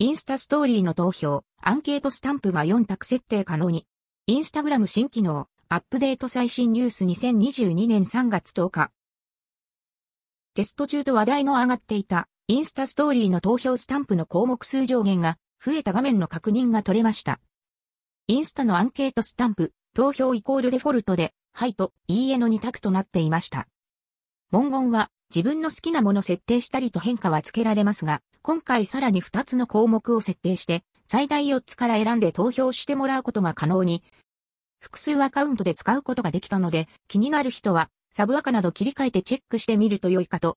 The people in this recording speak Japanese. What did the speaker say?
インスタストーリーの投票、アンケートスタンプが4択設定可能に。インスタグラム新機能、アップデート最新ニュース2022年3月10日。テスト中と話題の上がっていた、インスタストーリーの投票スタンプの項目数上限が増えた画面の確認が取れました。インスタのアンケートスタンプ、投票イコールデフォルトで、はいと、いいえの2択となっていました。文言は、自分の好きなもの設定したりと変化はつけられますが、今回さらに2つの項目を設定して、最大4つから選んで投票してもらうことが可能に、複数アカウントで使うことができたので、気になる人は、サブアカなど切り替えてチェックしてみると良いかと